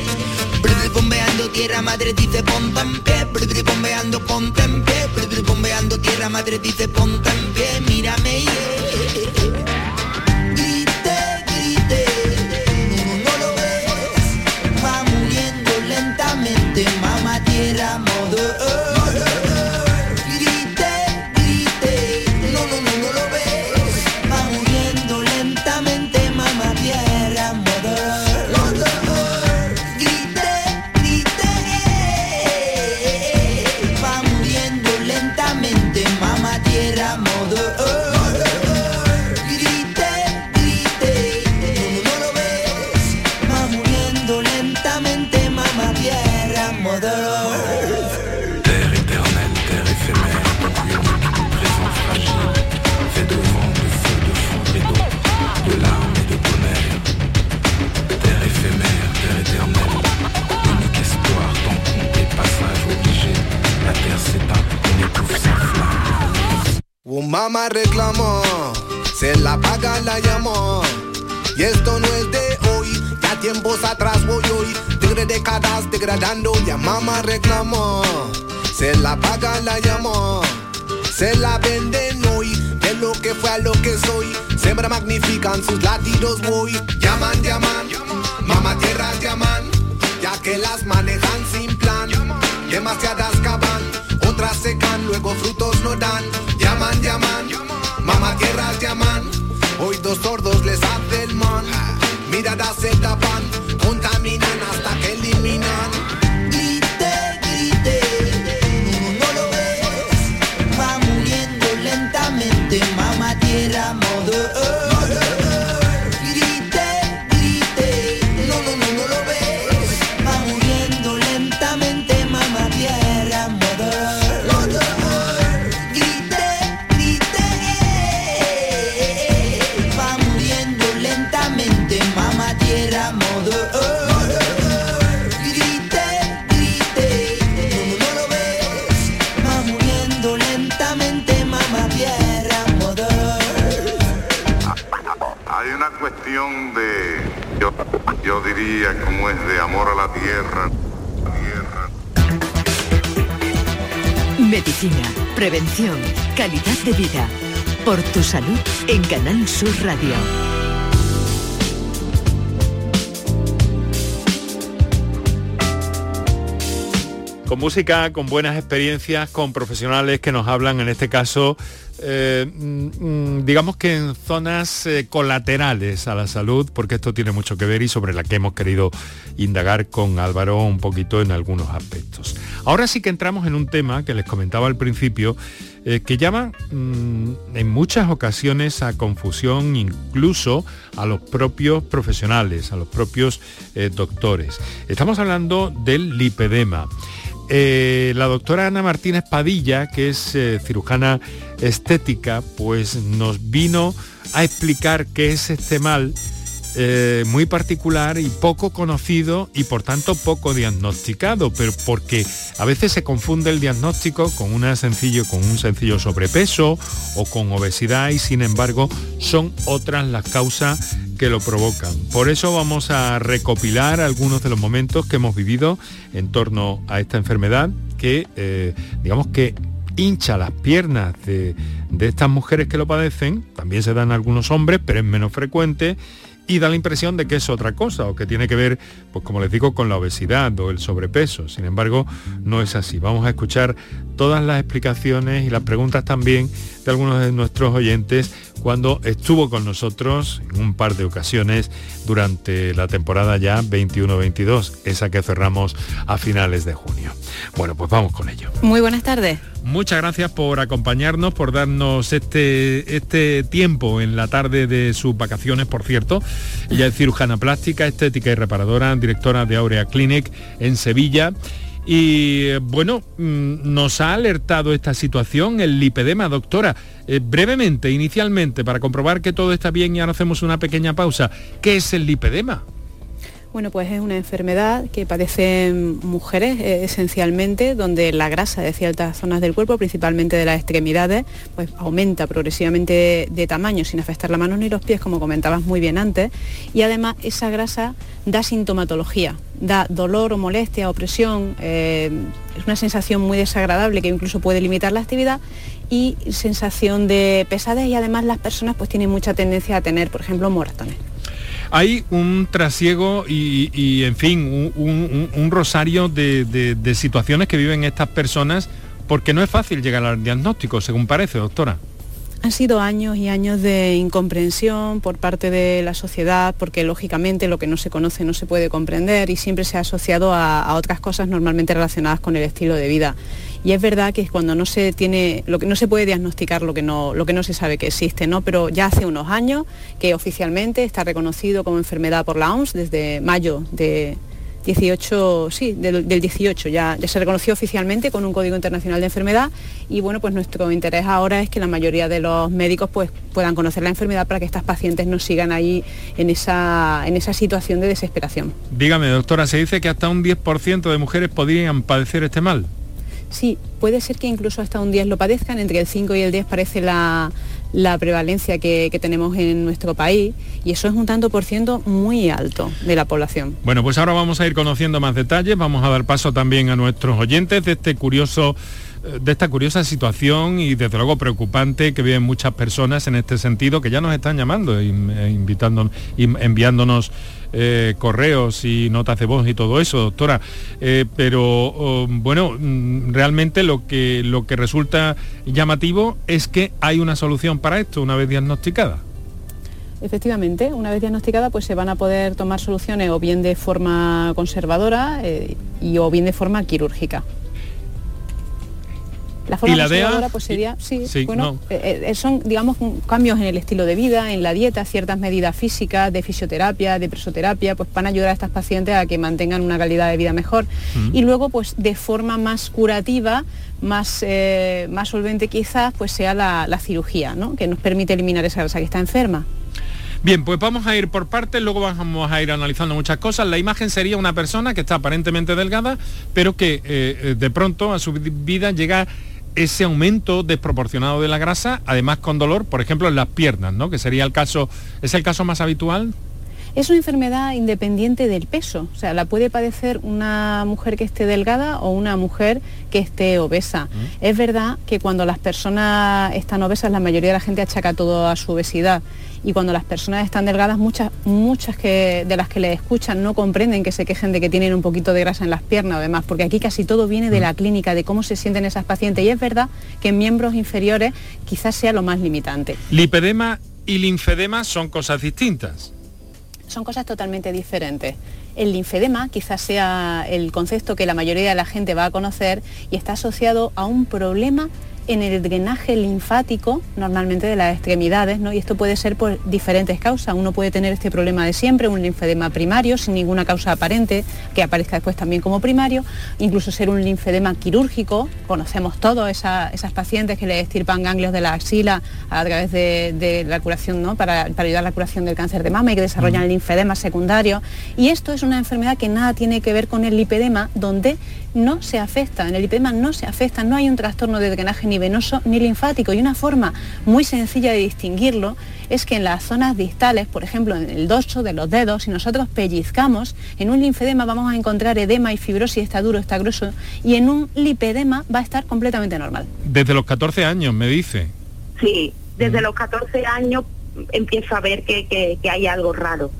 bombeando tierra madre dice ponte en pie bombeando ponte en pie bombeando tierra madre dice ponte en pie mírame. grite mamá reclamó, se la paga la llamó. Y esto no es de hoy, ya tiempos atrás voy hoy, de décadas degradando, ya mamá reclamó, se la paga la llamó. Se la venden hoy, de lo que fue a lo que soy, siempre magnifican sus latidos voy. Llaman, llaman, mamá tierras llaman, ya que las manejan sin plan, demasiadas caban, otras secan, luego frutos no dan llaman, llaman, mamá tierras llaman. Hoy dos sordos les hace el man. Miradas se tapan, contaminan hasta que eliminan. Grite, grite, no, lo ves. Va muriendo lentamente, mamá tierra modo. Yo diría como es de amor a la tierra. Medicina, prevención, calidad de vida. Por tu salud en Canal Sur Radio. Con música, con buenas experiencias, con profesionales que nos hablan, en este caso, eh, mm, digamos que en zonas eh, colaterales a la salud, porque esto tiene mucho que ver y sobre la que hemos querido indagar con Álvaro un poquito en algunos aspectos. Ahora sí que entramos en un tema que les comentaba al principio, eh, que llama mm, en muchas ocasiones a confusión incluso a los propios profesionales, a los propios doctores. Estamos hablando del lipedema. Eh, la doctora Ana Martínez Padilla, que es eh, cirujana estética, pues nos vino a explicar qué es este mal eh, muy particular y poco conocido y por tanto poco diagnosticado, pero porque A veces se confunde el diagnóstico con, una sencillo, con un sencillo sobrepeso o con obesidad y sin embargo son otras las causas que lo provocan. Por eso vamos a recopilar algunos de los momentos que hemos vivido en torno a esta enfermedad que, eh, digamos que hincha las piernas de, de estas mujeres que lo padecen, también se dan algunos hombres, pero es menos frecuente y da la impresión de que es otra cosa o que tiene que ver, pues como les digo, con la obesidad o el sobrepeso. Sin embargo, no es así. Vamos a escuchar todas las explicaciones y las preguntas también de algunos de nuestros oyentes cuando estuvo con nosotros en un par de ocasiones durante la temporada ya 21-22, esa que cerramos a finales de junio. Bueno, pues vamos con ello. Muy buenas tardes. Muchas gracias por acompañarnos, por darnos este, este tiempo en la tarde de sus vacaciones, por cierto. Ella es cirujana plástica, estética y reparadora, directora de Aurea Clinic en Sevilla. Y bueno, mm, nos ha alertado esta situación, el lipedema, doctora. Eh, brevemente, inicialmente, para comprobar que todo está bien y ahora hacemos una pequeña pausa, ¿qué es el lipedema? Bueno, pues es una enfermedad que padecen mujeres eh, esencialmente, donde la grasa de ciertas zonas del cuerpo, principalmente de las extremidades, pues aumenta progresivamente de, tamaño sin afectar la mano ni los pies, como comentabas muy bien antes, y además esa grasa da sintomatología, da dolor o molestia, opresión, eh, es una sensación muy desagradable que incluso puede limitar la actividad y sensación de pesadez. Y además las personas pues tienen mucha tendencia a tener, por ejemplo, moratones hay un trasiego y, en fin, un, rosario de, situaciones que viven estas personas porque no es fácil llegar al diagnóstico, según parece, doctora. Han sido años y años de incomprensión por parte de la sociedad, porque lógicamente lo que no se conoce no se puede comprender y siempre se ha asociado a otras cosas normalmente relacionadas con el estilo de vida. Y es verdad que cuando no se tiene, lo que no se puede diagnosticar lo que no, lo que no se sabe que existe, ¿no? Pero ya hace unos años que oficialmente está reconocido como enfermedad por la OMS desde mayo de 18, sí, del, 18 ya, ya se reconoció oficialmente con un código internacional de enfermedad y bueno, pues nuestro interés ahora es que la mayoría de los médicos pues puedan conocer la enfermedad para que estas pacientes no sigan ahí en esa, en esa situación de desesperación. Dígame, doctora, se dice que hasta un 10% de mujeres podrían padecer este mal. Sí, puede ser que incluso hasta un 10 lo padezcan, entre el 5 y el 10 parece la, prevalencia que, tenemos en nuestro país y eso es un tanto por ciento muy alto de la población. Bueno, pues ahora vamos a ir conociendo más detalles, vamos a dar paso también a nuestros oyentes de este curioso eh, de esta curiosa situación y desde luego preocupante que viven muchas personas en este sentido que ya nos están llamando e invitando, enviándonos eh, correos y notas de voz y todo eso, doctora. Eh, pero oh, bueno, mm, realmente lo que, lo que resulta llamativo es que hay una solución para esto una vez diagnosticada. Efectivamente, una vez diagnosticada pues se van a poder tomar soluciones o bien de forma conservadora eh, y o bien de forma quirúrgica. La forma la pues sería, sí, bueno, eh, eh, son, digamos, cambios en el estilo de vida, en la dieta, ciertas medidas físicas, de fisioterapia, de presoterapia, pues van a ayudar a estas pacientes a que mantengan una calidad de vida mejor. Y luego, pues de forma más curativa, más, eh, más solvente quizás, pues sea la, cirugía, ¿no? Que nos permite eliminar esa grasa que está enferma. Bien, pues vamos a ir por partes, luego vamos a ir analizando muchas cosas. La imagen sería una persona que está aparentemente delgada, pero que de pronto a su vida llega ese aumento desproporcionado de la grasa, además con dolor, por ejemplo, en las piernas, ¿no? Que sería el caso, ¿es el caso más habitual? Es una enfermedad independiente del peso, o sea, la puede padecer una mujer que esté delgada o una mujer que esté obesa. Mm. Es verdad que cuando las personas están obesas, la mayoría de la gente achaca todo a su obesidad y cuando las personas están delgadas, muchas, muchas que, de las que les escuchan no comprenden que se quejen de que tienen un poquito de grasa en las piernas o demás, porque aquí casi todo viene de la clínica, de cómo se sienten esas pacientes y es verdad que en miembros inferiores quizás sea lo más limitante. Lipedema y linfedema son cosas distintas. Son cosas totalmente diferentes. El linfedema quizás sea el concepto que la mayoría de la gente va a conocer y está asociado a un problema en el drenaje linfático, normalmente de las extremidades, ¿no? y esto puede ser por diferentes causas. Uno puede tener este problema de siempre, un linfedema primario, sin ninguna causa aparente, que aparezca después también como primario, incluso ser un linfedema quirúrgico, conocemos todos esas pacientes que le estirpan ganglios de la axila a través de, la curación, ¿no? para, ayudar a la curación del cáncer de mama y que desarrollan linfedema secundario. Y esto es una enfermedad que nada tiene que ver con el lipedema, donde no se afecta, en el lipedema no se afecta, no hay un trastorno de drenaje ni venoso ni linfático. Y una forma muy sencilla de distinguirlo es que en las zonas distales, por ejemplo en el dorso de los dedos, si nosotros pellizcamos, en un linfedema vamos a encontrar edema y fibrosis, está duro, está grueso, y en un lipedema va a estar completamente normal. Desde los 14 años, me dice. Sí, desde los 14 años empiezo a ver que, hay algo raro.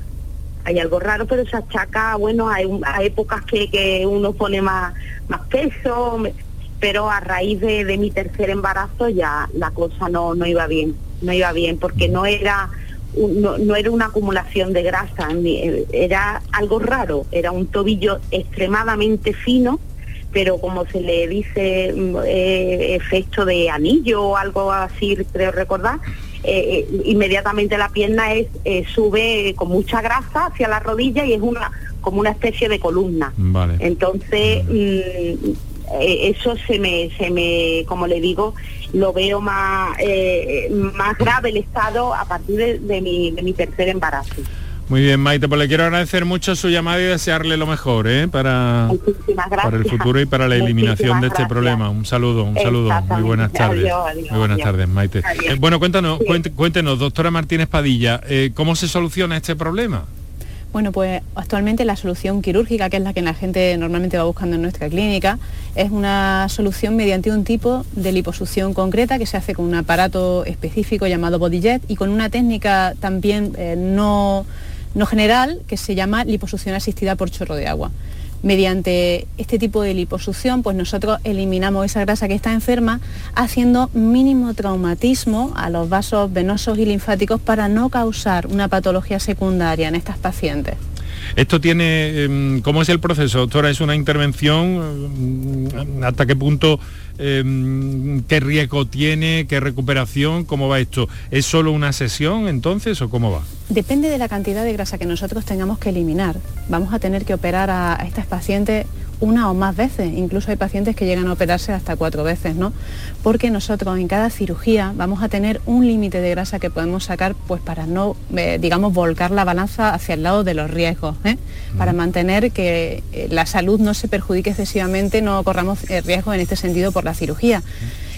Hay algo raro, pero se achaca, bueno, hay, épocas que, uno pone más, más peso, pero a raíz de, mi tercer embarazo ya la cosa no, no iba bien, no iba bien, porque no era, no, no, era una acumulación de grasa, era algo raro, era un tobillo extremadamente fino, pero como se le dice mm, eh, efecto de anillo o algo así, creo recordar, eh, eh, inmediatamente la pierna es, sube con mucha grasa hacia la rodilla y es una como una especie de columna. Entonces, mm, eso se me, se me, como le digo, lo veo más, más grave el estado a partir de mi tercer embarazo. Muy bien, Maite, pues le quiero agradecer mucho su llamada y desearle lo mejor ¿eh? para, para el futuro y para la eliminación de este problema. Un saludo, un saludo. Muy buenas tardes. Muy buenas tardes, Maite. Eh, bueno, cuéntanos, cuéntenos, doctora Martínez Padilla, eh, ¿cómo se soluciona este problema? Bueno, pues actualmente la solución quirúrgica, que es la que la gente normalmente va buscando en nuestra clínica, es una solución mediante un tipo de liposucción concreta que se hace con un aparato específico llamado BodyJet y con una técnica también no no general que se llama liposucción asistida por chorro de agua. Mediante este tipo de liposucción, pues nosotros eliminamos esa grasa que está enferma, haciendo mínimo traumatismo a los vasos venosos y linfáticos para no causar una patología secundaria en estas pacientes. Esto tiene, em, ¿cómo es el proceso, doctora? ¿Es una intervención? Em, ¿Hasta qué punto, em, qué riesgo tiene, qué recuperación? ¿Cómo va esto? ¿Es solo una sesión entonces o cómo va? Depende de la cantidad de grasa que nosotros tengamos que eliminar. Vamos a tener que operar a estas pacientes una o más veces, incluso hay pacientes que llegan a operarse hasta cuatro veces, ¿no? Porque nosotros en cada cirugía vamos a tener un límite de grasa que podemos sacar pues para no, eh, digamos, volcar la balanza hacia el lado de los riesgos, ¿eh? para mantener que eh, la salud no se perjudique excesivamente, no corramos riesgos en este sentido por la cirugía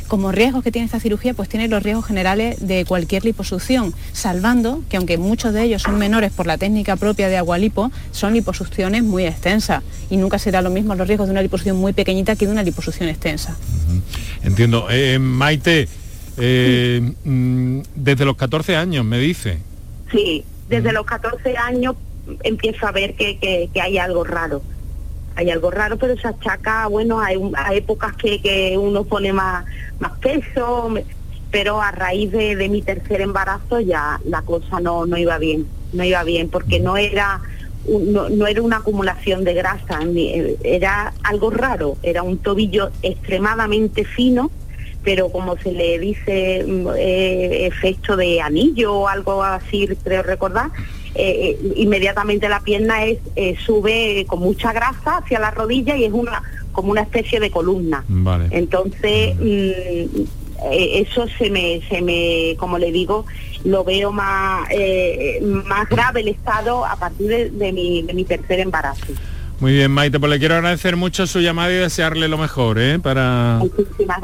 como riesgos que tiene esta cirugía, pues tiene los riesgos generales de cualquier liposucción, salvando que aunque muchos de ellos son menores por la técnica propia de agualipo, son liposucciones muy extensas y nunca será lo mismo los riesgos de una liposucción muy pequeñita que de una liposucción extensa. Entiendo. Eh, Maite, eh, mm, desde los 14 años, me dice. Sí, desde los 14 años empiezo a ver que hay algo raro hay algo raro, pero se achaca, bueno, hay, épocas que, uno pone más, más peso, pero a raíz de, mi tercer embarazo ya la cosa no, no iba bien, no iba bien, porque no era, no, no era una acumulación de grasa, era algo raro, era un tobillo extremadamente fino, pero como se le dice mm, eh, efecto de anillo o algo así, creo recordar, eh, eh, inmediatamente la pierna es eh, sube con mucha grasa hacia la rodilla y es una como una especie de columna. Entonces mm, eso se me, se me, como le digo, lo veo más, más grave el estado a partir de mi tercer embarazo. Muy bien, Maite, pues le quiero agradecer mucho su llamada y desearle lo mejor ¿eh? para,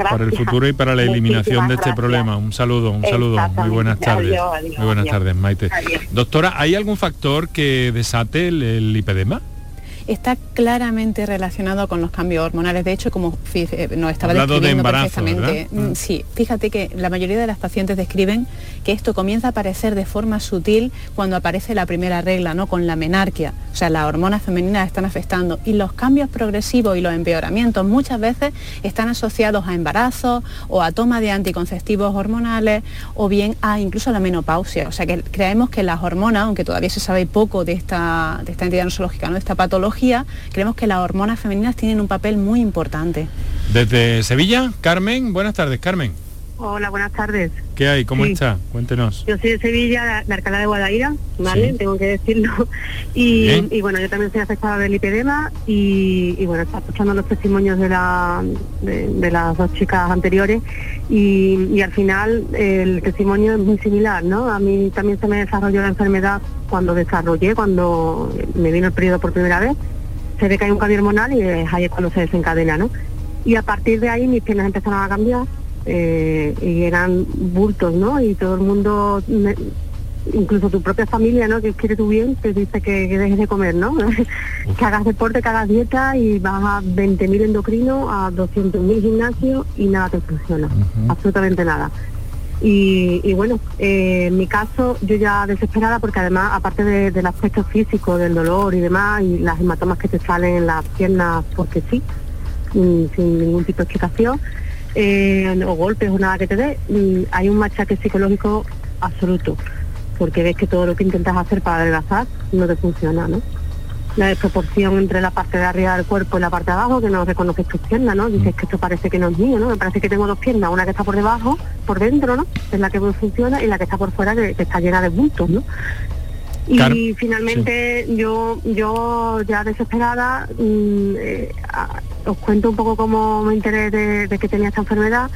para el futuro y para la eliminación de este problema. Un saludo, un saludo. Muy buenas tardes. Muy buenas tardes, Maite. Doctora, ¿hay algún factor que desate el, lipedema? Está claramente relacionado con los cambios hormonales. De hecho, como eh, nos estaba describiendo perfectamente, mm, mm. sí, fíjate que la mayoría de las pacientes describen que esto comienza a aparecer de forma sutil cuando aparece la primera regla, ¿no? Con la menarquia. O sea, las hormonas femeninas están afectando y los cambios progresivos y los empeoramientos muchas veces están asociados a embarazos o a toma de anticonceptivos hormonales o bien a incluso la menopausia. O sea, que creemos que las hormonas, aunque todavía se sabe poco de esta, de esta entidad nosológica, ¿no? de esta patología, creemos que las hormonas femeninas tienen un papel muy importante. Desde Sevilla, Carmen, buenas tardes, Carmen. Hola, buenas tardes. ¿Qué hay? ¿Cómo está? Cuéntenos. Yo soy de Sevilla, de Alcalá de Guadaira, ¿vale? Tengo que decirlo. Y, bueno, yo también soy afectada del lipedema y, bueno, está escuchando los testimonios de, la, de, las dos chicas anteriores y, al final el testimonio es muy similar, ¿no? A mí también se me desarrolló la enfermedad cuando desarrollé, cuando me vino el periodo por primera vez se ve que hay un cambio hormonal y es ahí es cuando se desencadena, ¿no? Y a partir de ahí mis piernas empezaron a cambiar eh, y eran bultos, ¿no? Y todo el mundo, incluso tu propia familia, ¿no? Que quiere tu bien, te dice que, que dejes de comer, ¿no? que hagas deporte, que hagas dieta y vas a 20.000 endocrinos, a 200.000 gimnasios y nada te funciona, absolutamente nada. Y, y bueno, eh, en mi caso yo ya desesperada porque además aparte de- del aspecto físico, del dolor y demás, y las hematomas que te salen en las piernas porque sí, mm, sin ningún tipo de explicación, eh, o golpes o nada que te dé, hay un machaque psicológico absoluto, porque ves que todo lo que intentas hacer para adelgazar no te funciona, ¿no? La desproporción entre la parte de arriba del cuerpo y la parte de abajo, que no reconoces tus piernas, ¿no? Dices que esto parece que no es mío, ¿no? Me parece que tengo dos piernas, una que está por debajo, por dentro, ¿no? Es la que funciona, y la que está por fuera, que, que está llena de bultos, ¿no? Y finalmente yo yo ya desesperada mm, eh, a- os cuento un poco cómo me enteré de, de que tenía esta enfermedad.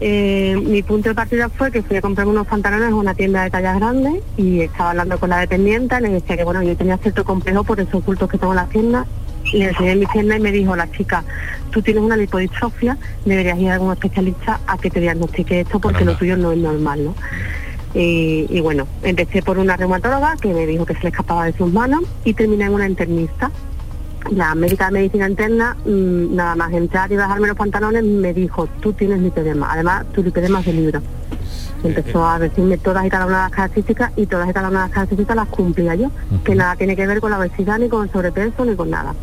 Eh, mi punto de partida fue que fui a comprarme unos pantalones en una tienda de tallas grandes y estaba hablando con la dependiente, le decía que bueno, yo tenía cierto complejo por esos bultos que tengo en las piernas y le enseñé mis piernas y me dijo la chica, tú tienes una lipodistrofia, deberías ir a algún especialista a que te diagnostique esto porque lo tuyo no es normal, ¿no? Y, y bueno, empecé por una reumatóloga que me dijo que se le escapaba de sus manos y terminé en una internista. La médica de medicina interna, mm, nada más entrar y bajarme los pantalones, me dijo, tú tienes lipedema. Además, tu lipedema es de libro. Empezó a decirme todas y cada una de las características y todas y cada una de las características las cumplía yo, que nada tiene que ver con la obesidad, ni con el sobrepeso, ni con nada.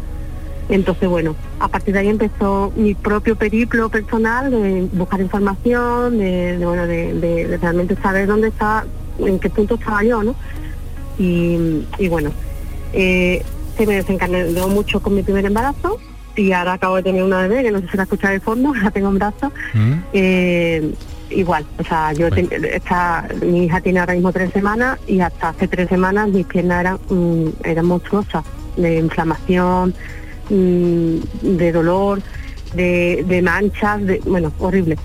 Entonces, bueno, a partir de ahí empezó mi propio periplo personal de buscar información, de, de, bueno, de, de- de realmente saber dónde estaba, en qué punto estaba yo, ¿no? Y, y bueno, eh, se me desencadenó mucho con mi primer embarazo y ahora acabo de tener una bebé, que no sé si la escucha de fondo, la tengo en brazos. Eh, igual, o sea, yo ten- esta, mi hija tiene ahora mismo tres semanas y hasta hace tres semanas mis piernas eran, mm, eran monstruosas, de inflamación, mm, de dolor, de, de manchas, de, bueno, horrible.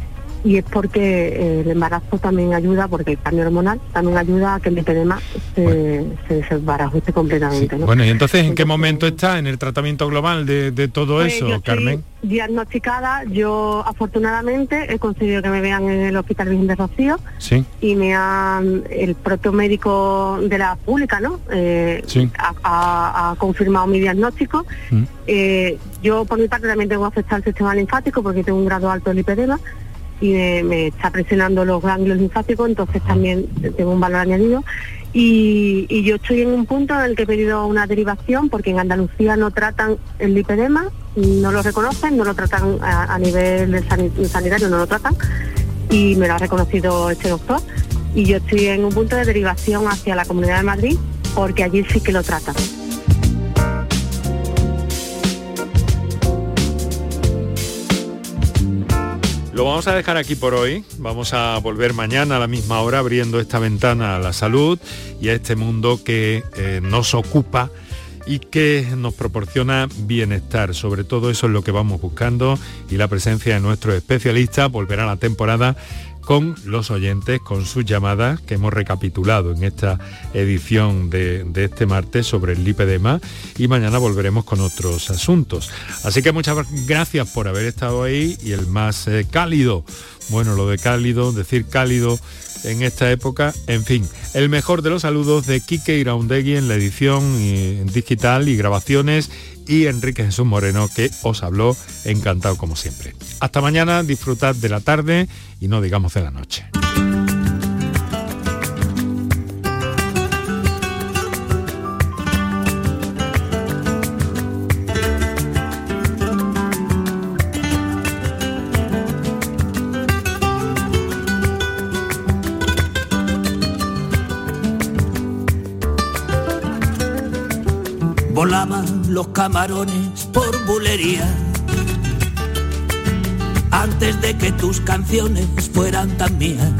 Y es porque eh, el embarazo también ayuda, porque el cambio hormonal también ayuda a que el lipedema se, se desbarajuste completamente. ¿no? Bueno, y entonces, ¿en qué momento está en el tratamiento global de, de todo Pues eso, yo Carmen? Diagnosticada, yo afortunadamente he conseguido que me vean en el Hospital Virgen de Rocío Sí. y me han, el propio médico de la pública, ¿no? Eh, Sí. ha, ha- ha confirmado mi diagnóstico. Mm. Eh, yo por mi parte también tengo afectado el sistema linfático porque tengo un grado alto de lipedema y me, está presionando los ganglios linfáticos, entonces también tengo un valor añadido. Y, yo estoy en un punto en el que he pedido una derivación porque en Andalucía no tratan el lipedema, no lo reconocen, no lo tratan a, nivel sani- sanitario, no lo tratan y me lo ha reconocido este doctor. Y yo estoy en un punto de derivación hacia la Comunidad de Madrid porque allí sí que lo tratan. Lo vamos a dejar aquí por hoy. Vamos a volver mañana a la misma hora abriendo esta ventana a la salud y a este mundo que eh, nos ocupa y que nos proporciona bienestar. Sobre todo eso es lo que vamos buscando y la presencia de nuestros especialistas volverá la temporada con los oyentes, con sus llamadas que hemos recapitulado en esta edición de, este martes sobre el lipedema y mañana volveremos con otros asuntos. Así que muchas gracias por haber estado ahí y el más eh, cálido, bueno, lo de cálido, decir cálido en esta época, en fin, el mejor de los saludos de Quique Iraundegui en la edición eh, digital y grabaciones y Enrique Jesús Moreno que os habló encantado como siempre. Hasta mañana, disfrutad de la tarde y no digamos de la noche. Los camarones por bulería antes de que tus canciones fueran tan mías.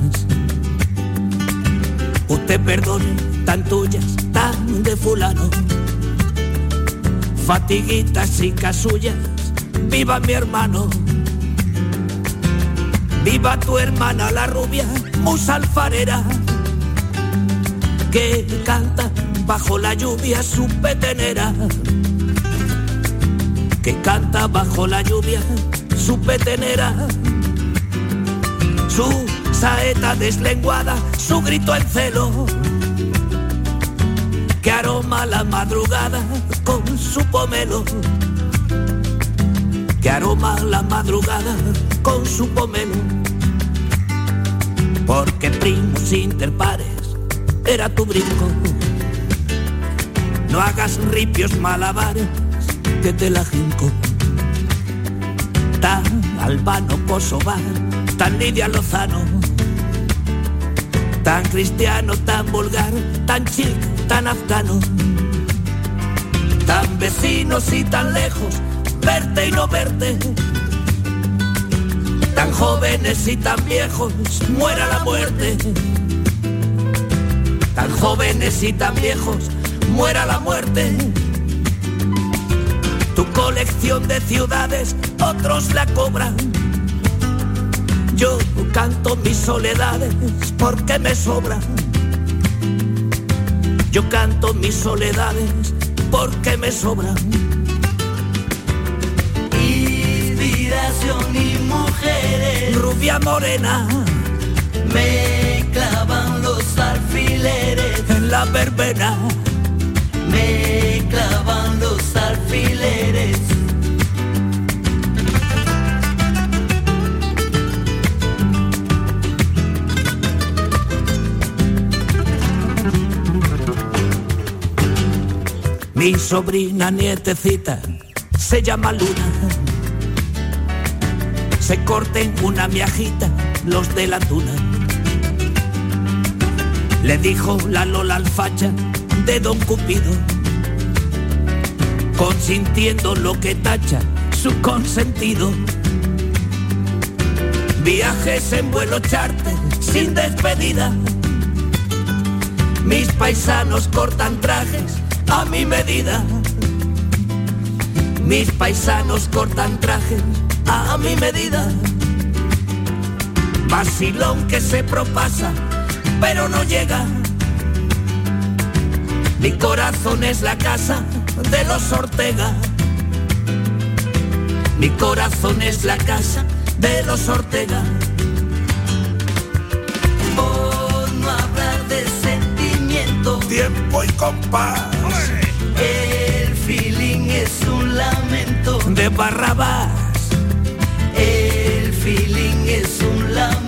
Usted perdone tan tuyas, tan de fulano. Fatiguitas y casullas, viva mi hermano. Viva tu hermana la rubia, musa alfarera, que canta bajo la lluvia su petenera. que canta bajo la lluvia su petenera, su saeta deslenguada, su grito en celo, que aroma la madrugada con su pomelo, que aroma la madrugada con su pomelo, porque primos interpares era tu brinco. No hagas ripios malabares que te la jinco. Tan albano kosovar, tan Lidia Lozano, tan cristiano, tan vulgar, tan chic, tan afgano, tan vecinos y tan lejos, verte y no verte, tan jóvenes y tan viejos, muera la muerte, tan jóvenes y tan viejos, muera la muerte. Tu colección de ciudades, otros la cobran. Yo canto mis soledades porque me sobran. Yo canto mis soledades porque me sobran. Inspiración y mujeres. Rubia morena. Me clavan los alfileres. En la verbena. Me clavan los alfileres. Mi sobrina nietecita se llama Luna. Se corten una miajita los de la tuna. Le dijo la Lola alfacha de Don Cupido, consintiendo lo que tacha su consentido. Viajes en vuelo charter sin despedida. Mis paisanos cortan trajes a mi medida. Mis paisanos cortan trajes a mi medida. Vacilón que se propasa, pero no llega. Mi corazón es la casa de los Ortega. Mi corazón es la casa de los Ortega. Por no hablar de sentimiento. Tiempo y compás. El feeling es un lamento. De Barrabás. El feeling es un lamento.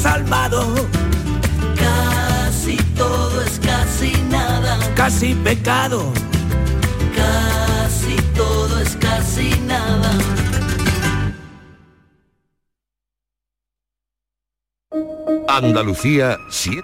Del desalmado. Casi todo es casi nada. Casi pecado. Casi todo es casi nada. Andalucía 7.